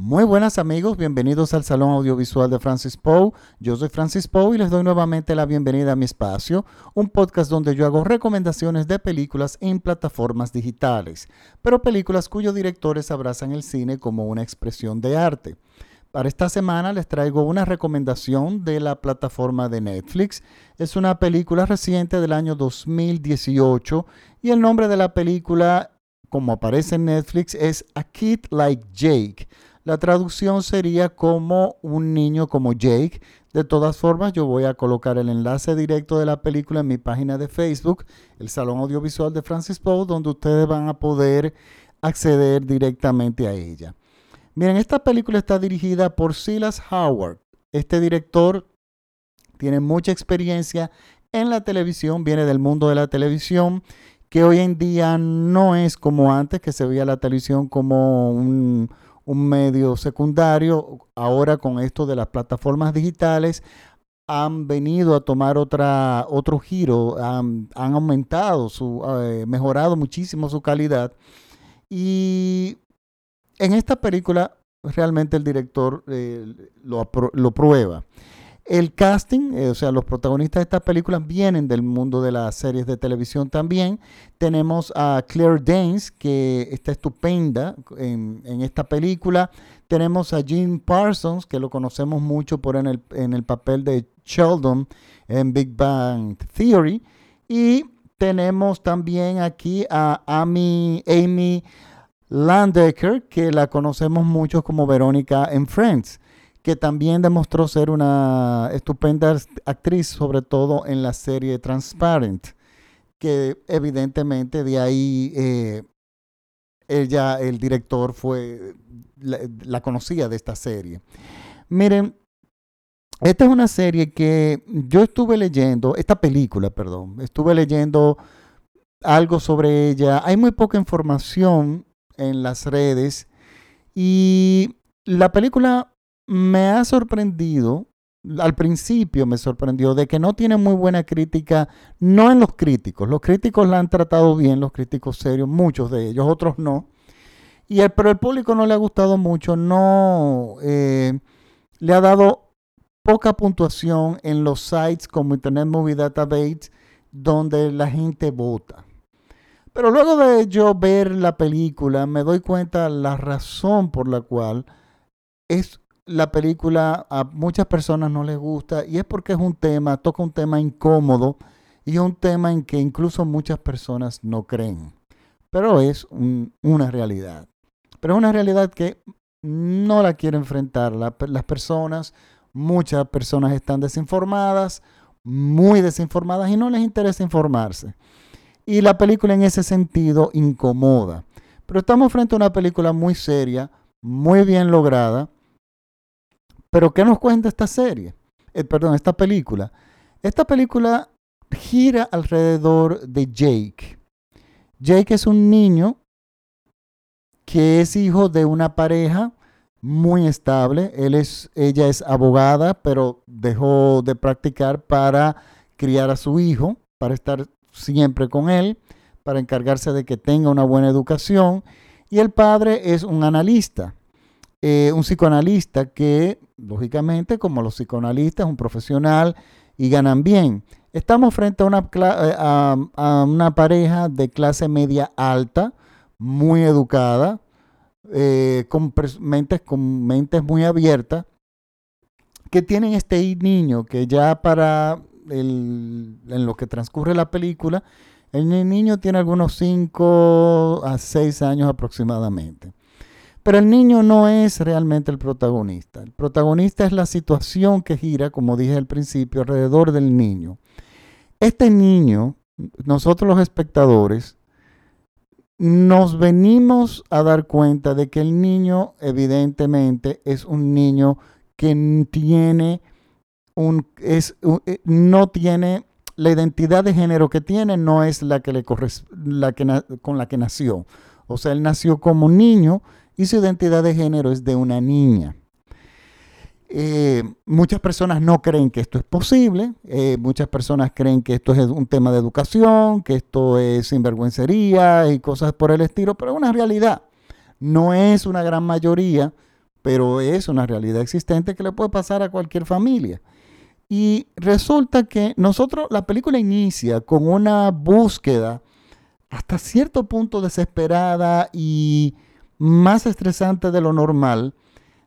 Muy buenas amigos, bienvenidos al Salón Audiovisual de Francis Poe. Yo soy Francis Poe y les doy nuevamente la bienvenida a mi espacio, un podcast donde yo hago recomendaciones de películas en plataformas digitales, pero películas cuyos directores abrazan el cine como una expresión de arte. Para esta semana les traigo una recomendación de la plataforma de Netflix. Es una película reciente del año 2018 y el nombre de la película, como aparece en Netflix, es A Kid Like Jake. La traducción sería como un niño como Jake. De todas formas, yo voy a colocar el enlace directo de la película en mi página de Facebook, el Salón Audiovisual de Francis Poe, donde ustedes van a poder acceder directamente a ella. Miren, esta película está dirigida por Silas Howard. Este director tiene mucha experiencia en la televisión, viene del mundo de la televisión, que hoy en día no es como antes, que se veía la televisión como un, un medio secundario. Ahora con esto de las plataformas digitales han venido a tomar otra, otro giro, han, aumentado, su, eh, mejorado muchísimo su calidad. Y en esta película realmente el director eh, lo, lo prueba. El casting, eh, o sea, los protagonistas de esta película vienen del mundo de las series de televisión también. Tenemos a Claire Danes, que está estupenda en, esta película. Tenemos a Jim Parsons, que lo conocemos mucho por en el, en el papel de Sheldon en Big Bang Theory. Y tenemos también aquí a Amy, Amy Landecker, que la conocemos mucho como Verónica en Friends que también demostró ser una estupenda actriz, sobre todo en la serie Transparent, que evidentemente de ahí eh, ella, el director, fue la, conocía de esta serie. Miren, esta es una serie que yo estuve leyendo, esta película, perdón, estuve leyendo algo sobre ella. Hay muy poca información en las redes y la película me ha sorprendido, al principio me sorprendió, de que no tiene muy buena crítica, no en los críticos. Los críticos la han tratado bien, los críticos serios, muchos de ellos, otros no. Y el, pero el público no le ha gustado mucho, no eh, le ha dado poca puntuación en los sites como Internet Movie Database, donde la gente vota. Pero luego de yo ver la película, me doy cuenta la razón por la cual es la película a muchas personas no les gusta y es porque es un tema, toca un tema incómodo y un tema en que incluso muchas personas no creen. Pero es una realidad. Pero es una realidad que no la quiere enfrentar las personas. Muchas personas están desinformadas, muy desinformadas y no les interesa informarse. Y la película en ese sentido incomoda. Pero estamos frente a una película muy seria, muy bien lograda pero ¿qué nos cuenta esta serie? Eh, perdón, esta película. Esta película gira alrededor de Jake. Jake es un niño que es hijo de una pareja muy estable. Él es, ella es abogada, pero dejó de practicar para criar a su hijo, para estar siempre con él, para encargarse de que tenga una buena educación. Y el padre es un analista. Eh, un psicoanalista que, lógicamente, como los psicoanalistas, es un profesional y ganan bien. Estamos frente a una, eh, a, una pareja de clase media alta, muy educada, eh, con, mentes, con mentes muy abiertas, que tienen este niño que ya para en lo que transcurre la película, el niño tiene algunos 5 a 6 años aproximadamente. Pero el niño no es realmente el protagonista. El protagonista es la situación que gira, como dije al principio, alrededor del niño. Este niño, nosotros los espectadores, nos venimos a dar cuenta de que el niño evidentemente es un niño que tiene un, es, eh, no tiene la identidad de género que tiene no es la que le la que, con la que nació. O sea, él nació como niño y su identidad de género es de una niña. Eh, muchas personas no creen que esto es posible, eh, muchas personas creen que esto es un tema de educación, que esto es sinvergüencería y cosas por el estilo, pero es una realidad. No es una gran mayoría, pero es una realidad existente que le puede pasar a cualquier familia. Y resulta que nosotros, la película inicia con una búsqueda hasta cierto punto desesperada y más estresante de lo normal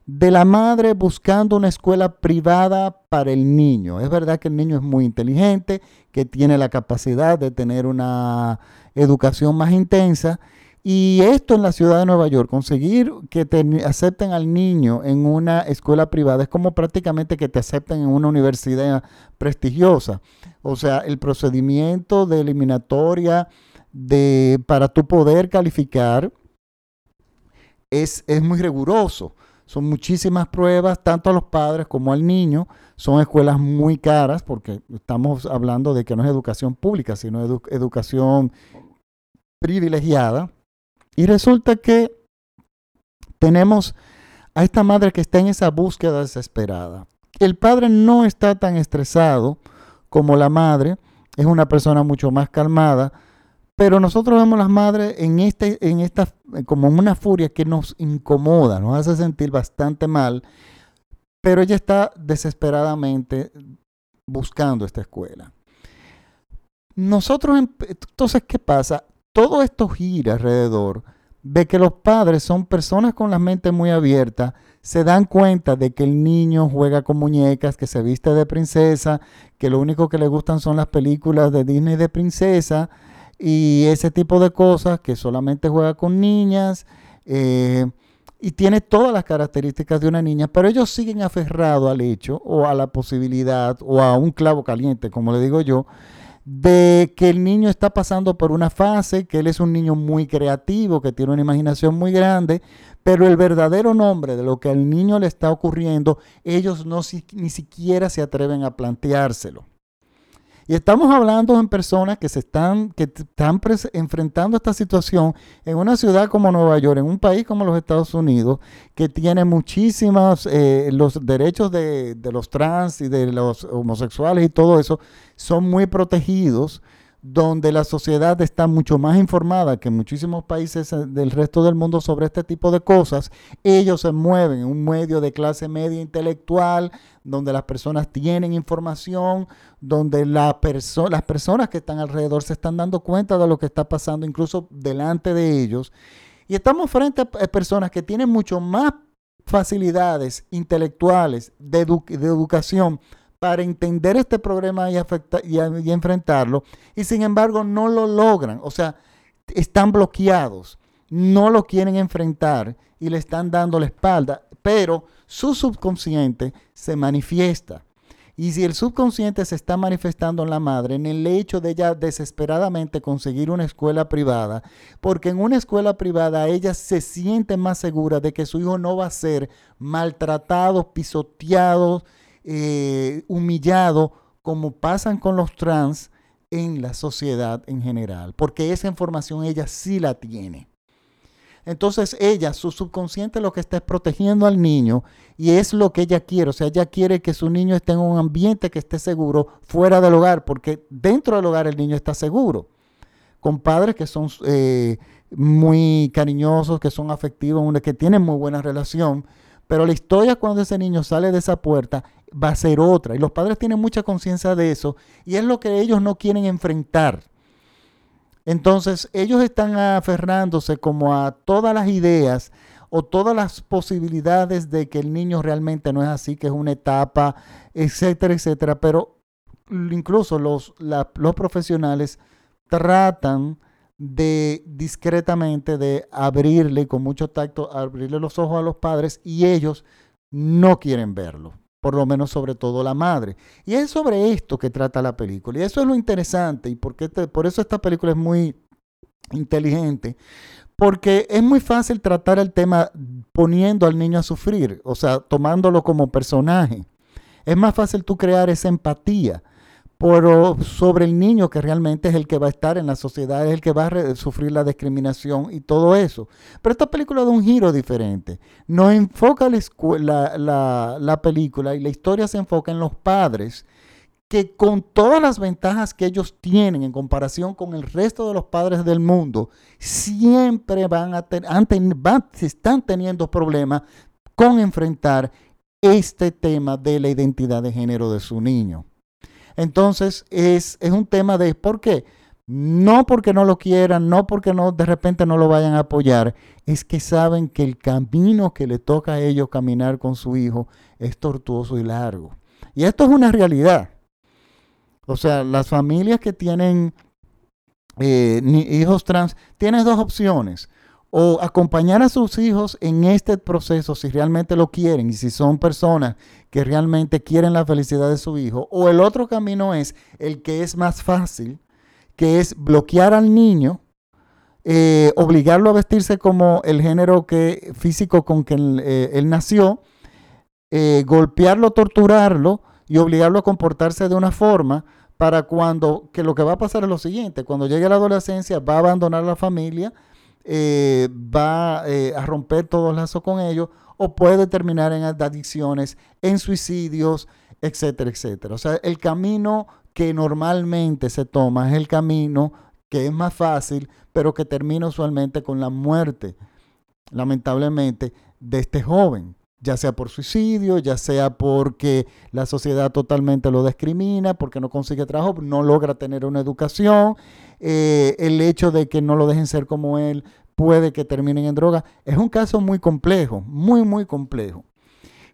de la madre buscando una escuela privada para el niño. Es verdad que el niño es muy inteligente, que tiene la capacidad de tener una educación más intensa. Y esto en la ciudad de Nueva York, conseguir que te acepten al niño en una escuela privada es como prácticamente que te acepten en una universidad prestigiosa. O sea, el procedimiento de eliminatoria de, para tu poder calificar es, es muy riguroso. Son muchísimas pruebas, tanto a los padres como al niño. Son escuelas muy caras porque estamos hablando de que no es educación pública, sino educación privilegiada. Y resulta que tenemos a esta madre que está en esa búsqueda desesperada. El padre no está tan estresado como la madre, es una persona mucho más calmada, pero nosotros vemos las madres en, este, en esta, como una furia que nos incomoda, nos hace sentir bastante mal, pero ella está desesperadamente buscando esta escuela. Nosotros, entonces, ¿qué pasa? Todo esto gira alrededor de que los padres son personas con la mente muy abierta, se dan cuenta de que el niño juega con muñecas, que se viste de princesa, que lo único que le gustan son las películas de Disney de princesa, y ese tipo de cosas, que solamente juega con niñas eh, y tiene todas las características de una niña, pero ellos siguen aferrados al hecho o a la posibilidad o a un clavo caliente, como le digo yo, de que el niño está pasando por una fase, que él es un niño muy creativo, que tiene una imaginación muy grande, pero el verdadero nombre de lo que al niño le está ocurriendo, ellos no ni siquiera se atreven a planteárselo. Y estamos hablando en personas que se están, que están enfrentando esta situación en una ciudad como Nueva York, en un país como los Estados Unidos, que tiene muchísimos, eh, los derechos de, de los trans y de los homosexuales y todo eso son muy protegidos donde la sociedad está mucho más informada que muchísimos países eh, del resto del mundo sobre este tipo de cosas, ellos se mueven en un medio de clase media intelectual, donde las personas tienen información, donde la las personas que están alrededor se están dando cuenta de lo que está pasando incluso delante de ellos. Y estamos frente a personas que tienen mucho más facilidades intelectuales de educación para entender este problema y, y, enfrentarlo, y sin embargo no lo logran, o sea, están bloqueados, no lo quieren enfrentar y le están dando la espalda, pero su subconsciente se manifiesta. Y si el subconsciente se está manifestando en la madre, en el hecho de ella desesperadamente conseguir una escuela privada, porque en una escuela privada ella se siente más segura de que su hijo no va a ser maltratado, pisoteado, eh, humillado como pasan con los trans en la sociedad en general, porque esa información ella sí la tiene. Entonces ella, su subconsciente lo que está es protegiendo al niño y es lo que ella quiere. O sea, ella quiere que su niño esté en un ambiente que esté seguro fuera del hogar, porque dentro del hogar el niño está seguro. Con padres que son eh, muy cariñosos, que son afectivos, que tienen muy buena relación. Pero la historia cuando ese niño sale de esa puerta va a ser otra. Y los padres tienen mucha conciencia de eso y es lo que ellos no quieren enfrentar. Entonces ellos están aferrándose como a todas las ideas o todas las posibilidades de que el niño realmente no es así, que es una etapa, etcétera, etcétera. Pero incluso los, los profesionales tratan de discretamente de abrirle con mucho tacto, abrirle los ojos a los padres y ellos no quieren verlo por lo menos sobre todo la madre. Y es sobre esto que trata la película. Y eso es lo interesante y porque por eso esta película es muy inteligente. Porque es muy fácil tratar el tema poniendo al niño a sufrir, o sea, tomándolo como personaje. Es más fácil tú crear esa empatía por, sobre el niño que realmente es el que va a estar en la sociedad, es el que va a sufrir la discriminación y todo eso. Pero esta película da un giro diferente. No enfoca la, la, la película y la historia se enfoca en los padres que con todas las ventajas que ellos tienen en comparación con el resto de los padres del mundo, siempre van a tener, están teniendo problemas con enfrentar este tema de la identidad de género de su niño. Entonces es, es un tema de por qué. No porque no lo quieran, no porque no de repente no lo vayan a apoyar, es que saben que el camino que le toca a ellos caminar con su hijo es tortuoso y largo. Y esto es una realidad. O sea, las familias que tienen eh, hijos trans tienen dos opciones. O acompañar a sus hijos en este proceso si realmente lo quieren y si son personas que realmente quieren la felicidad de su hijo. O el otro camino es el que es más fácil, que es bloquear al niño, eh, obligarlo a vestirse como el género que, físico con que él, eh, nació, golpearlo, torturarlo y obligarlo a comportarse de una forma para cuando, que lo que va a pasar es lo siguiente, cuando llegue la adolescencia va a abandonar la familia, eh, va eh, a romper todos los lazos con ellos o puede terminar en adicciones, en suicidios, etcétera, etcétera. O sea, el camino que normalmente se toma es el camino que es más fácil, pero que termina usualmente con la muerte, lamentablemente, de este joven ya sea por suicidio, ya sea porque la sociedad totalmente lo discrimina, porque no consigue trabajo, no logra tener una educación, eh, el hecho de que no lo dejen ser como él puede que terminen en droga. Es un caso muy complejo, muy, muy complejo.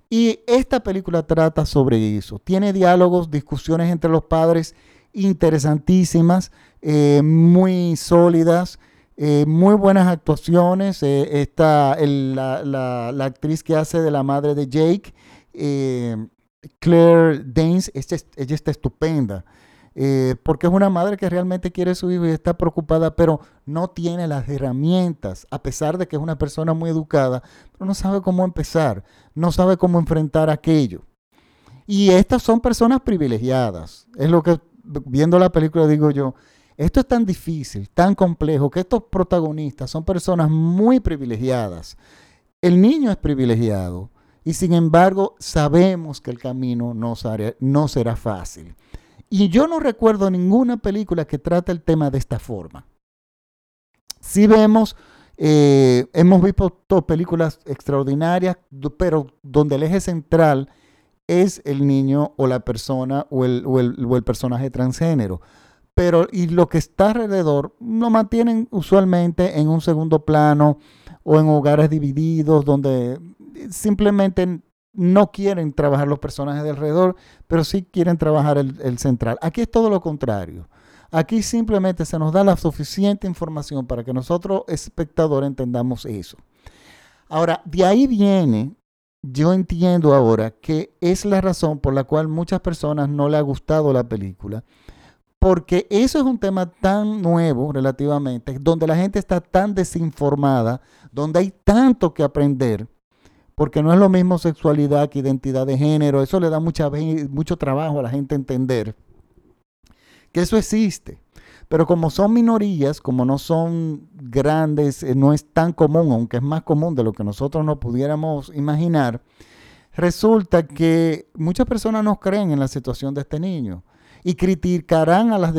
Y esta película trata sobre eso. Tiene diálogos, discusiones entre los padres interesantísimas, eh, muy sólidas. Eh, muy buenas actuaciones. Eh, está la, actriz que hace de la madre de Jake, eh, Claire Danes, ella está estupenda. porque es una madre que realmente quiere a su hijo y está preocupada, pero no tiene las herramientas, a pesar de que es una persona muy educada, pero no sabe cómo empezar, no sabe cómo enfrentar aquello. Y estas son personas privilegiadas. Es lo que, viendo la película, digo yo, esto es tan difícil, tan complejo, que estos protagonistas son personas muy privilegiadas. El niño es privilegiado y sin embargo sabemos que el camino no, será, fácil. Y yo no recuerdo ninguna película que trate el tema de esta forma. Si vemos, eh, hemos visto películas extraordinarias, pero donde el eje central es el niño o la persona o el personaje transgénero pero y lo que está alrededor lo mantienen usualmente en un segundo plano o en hogares divididos donde simplemente no quieren trabajar los personajes de alrededor, pero sí quieren trabajar el, el central. Aquí es todo lo contrario. Aquí simplemente se nos da la suficiente información para que nosotros, espectadores, entendamos eso. Ahora, de ahí viene, yo entiendo ahora que es la razón por la cual muchas personas no le ha gustado la película porque eso es un tema tan nuevo relativamente, donde la gente está tan desinformada, donde hay tanto que aprender, porque no es lo mismo sexualidad que identidad de género, eso le da mucha, mucho trabajo a la gente entender que eso existe. Pero como son minorías, como no son grandes, eh, no es tan común, aunque es más común de lo que nosotros no pudiéramos imaginar, resulta que muchas personas no creen en la situación de este niño y criticarán a las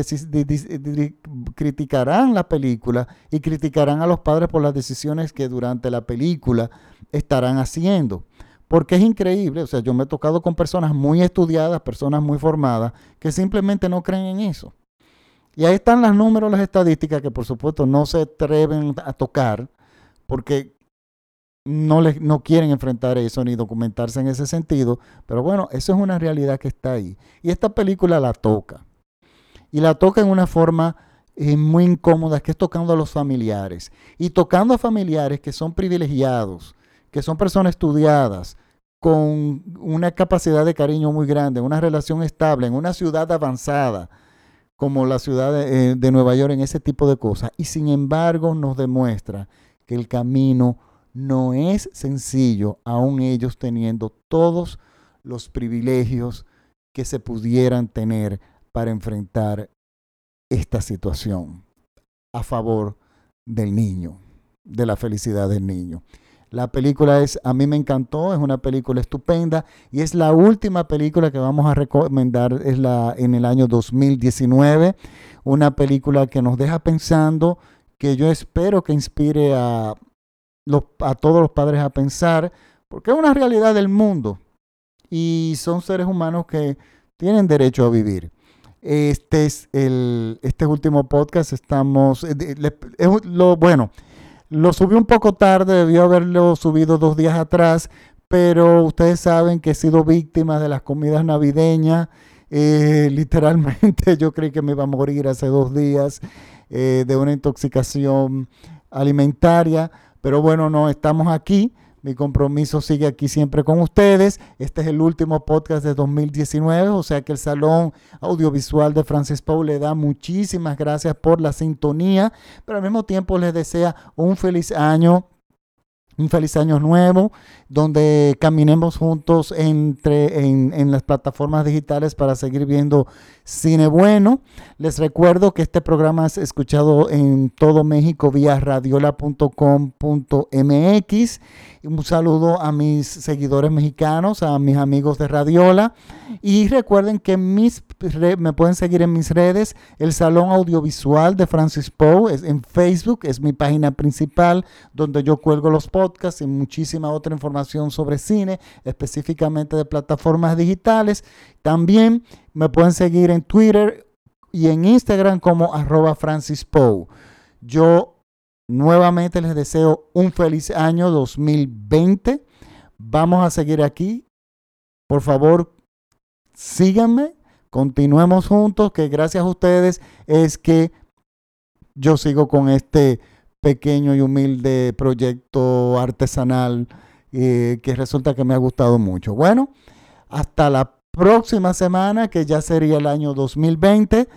criticarán la película y criticarán a los padres por las decisiones que durante la película estarán haciendo. Porque es increíble, o sea, yo me he tocado con personas muy estudiadas, personas muy formadas, que simplemente no creen en eso. Y ahí están los números, las estadísticas que por supuesto no se atreven a tocar, porque no, les, no quieren enfrentar eso ni documentarse en ese sentido, pero bueno, eso es una realidad que está ahí. Y esta película la toca. Y la toca en una forma eh, muy incómoda, que es tocando a los familiares. Y tocando a familiares que son privilegiados, que son personas estudiadas, con una capacidad de cariño muy grande, una relación estable, en una ciudad avanzada, como la ciudad de, eh, de Nueva York, en ese tipo de cosas. Y sin embargo nos demuestra que el camino no es sencillo, aún ellos teniendo todos los privilegios que se pudieran tener para enfrentar esta situación a favor del niño, de la felicidad del niño. La película es, a mí me encantó, es una película estupenda y es la última película que vamos a recomendar, es la en el año 2019, una película que nos deja pensando, que yo espero que inspire a, a todos los padres a pensar, porque es una realidad del mundo y son seres humanos que tienen derecho a vivir. Este es el este último podcast. Estamos. Eh, lo, bueno, lo subí un poco tarde, debió haberlo subido dos días atrás, pero ustedes saben que he sido víctima de las comidas navideñas. Eh, literalmente yo creí que me iba a morir hace dos días eh, de una intoxicación alimentaria, pero bueno, no, estamos aquí. Mi compromiso sigue aquí siempre con ustedes. Este es el último podcast de 2019, o sea que el Salón Audiovisual de Francis Paul le da muchísimas gracias por la sintonía, pero al mismo tiempo les desea un feliz año un feliz año nuevo, donde caminemos juntos entre, en, las plataformas digitales para seguir viendo cine bueno. Les recuerdo que este programa es escuchado en todo México vía radiola.com.mx. Un saludo a mis seguidores mexicanos, a mis amigos de Radiola. Y recuerden que mis, me pueden seguir en mis redes, el Salón Audiovisual de Francis Poe, es en Facebook, es mi página principal, donde yo cuelgo los podcasts y muchísima otra información sobre cine, específicamente de plataformas digitales. También me pueden seguir en Twitter y en Instagram como arroba Francis Poe. Yo nuevamente les deseo un feliz año 2020. Vamos a seguir aquí. Por favor, síganme, continuemos juntos, que gracias a ustedes es que yo sigo con este pequeño y humilde proyecto artesanal eh, que resulta que me ha gustado mucho. Bueno, hasta la próxima semana, que ya sería el año 2020.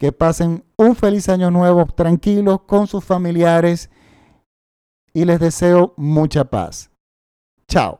Que pasen un feliz año nuevo tranquilos con sus familiares y les deseo mucha paz. Chao.